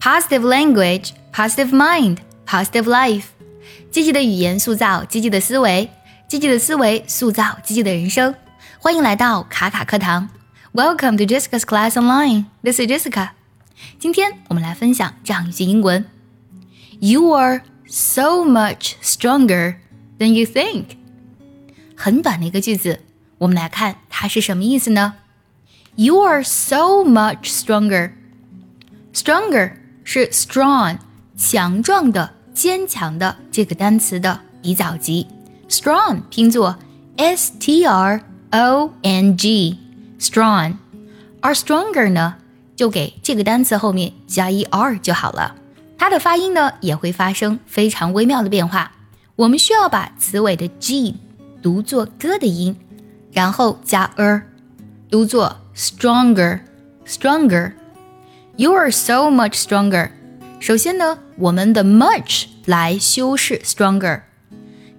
positive language, positive mind, positive life。积极的语言塑造积极的思维，积极的思维塑造积极的人生。欢迎来到卡卡课堂，Welcome to Jessica's Class Online. This is Jessica. 今天我们来分享这样一句英文：You are so much stronger than you think。很短的一个句子，我们来看它是什么意思呢？You are so much stronger. Stronger 是 strong 强壮的、坚强的这个单词的比较级。Strong 拼作 s t r o n g strong，而 stronger 呢，就给这个单词后面加一 r 就好了。它的发音呢也会发生非常微妙的变化。我们需要把词尾的 g 读作 g 的音，然后加 er，读作 stronger，stronger。You are so much stronger。首先呢，我们的 much 来修饰 stronger，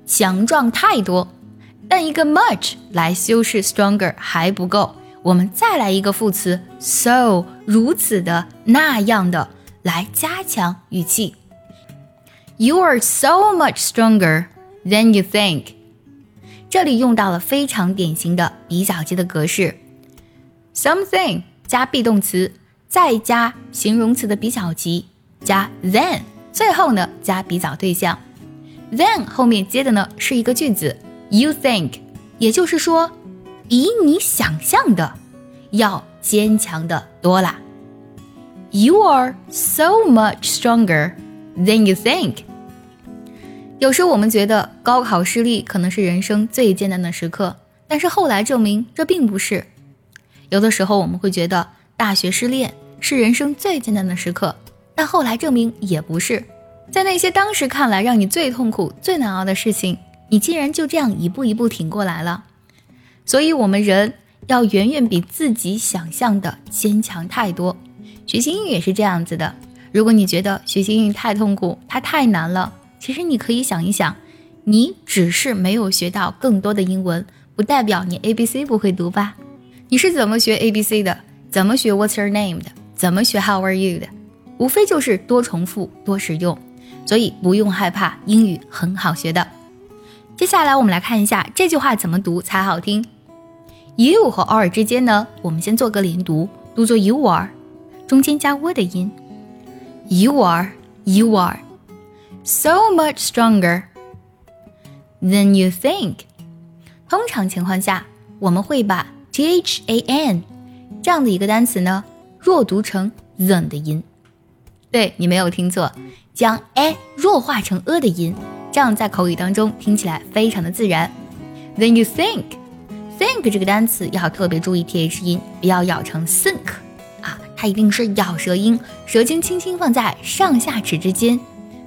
强壮太多。但一个 much 来修饰 stronger 还不够，我们再来一个副词 so，如此的、那样的，来加强语气。You are so much stronger than you think。这里用到了非常典型的比较级的格式，something 加 be 动词。 再加形容词的比较级，加 then，最后呢加比较对象，then 后面接的呢是一个句子，you think，也就是说，比你想象的要坚强的多啦。You are so much stronger than you think。有时我们觉得高考失利可能是人生最艰难的时刻，但是后来证明这并不是。有的时候我们会觉得。大学失恋是人生最艰难的时刻，但后来证明也不是。在那些当时看来让你最痛苦、最难熬的事情，你竟然就这样一步一步挺过来了。所以，我们人要远远比自己想象的坚强太多。学习英语也是这样子的。如果你觉得学习英语太痛苦、它太难了，其实你可以想一想，你只是没有学到更多的英文，不代表你 A B C 不会读吧？你是怎么学 A B C 的？怎么学 What's your name 的？怎么学 How are you 的？无非就是多重复、多使用，所以不用害怕，英语很好学的。接下来我们来看一下这句话怎么读才好听。You 和 are 之间呢，我们先做个连读，读作 You are，中间加 w 的音。You are, you are so much stronger than you think。通常情况下，我们会把 than 这样的一个单词呢，弱读成 than 的音，对你没有听错，将 a 弱化成 a 的音，这样在口语当中听起来非常的自然。Then you think，think 这个单词要特别注意 th 音，不要咬成 think 啊，它一定是咬舌音，舌尖轻轻放在上下齿之间。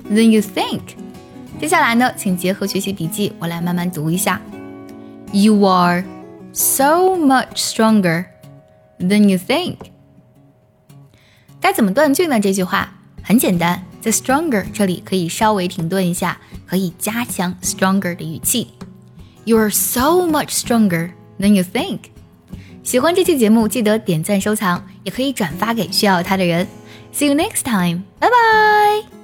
Then you think，接下来呢，请结合学习笔记，我来慢慢读一下。You are so much stronger。Than you think，该怎么断句呢？这句话很简单，在 stronger 这里可以稍微停顿一下，可以加强 stronger 的语气。You are so much stronger than you think。喜欢这期节目，记得点赞收藏，也可以转发给需要它的人。See you next time，拜拜。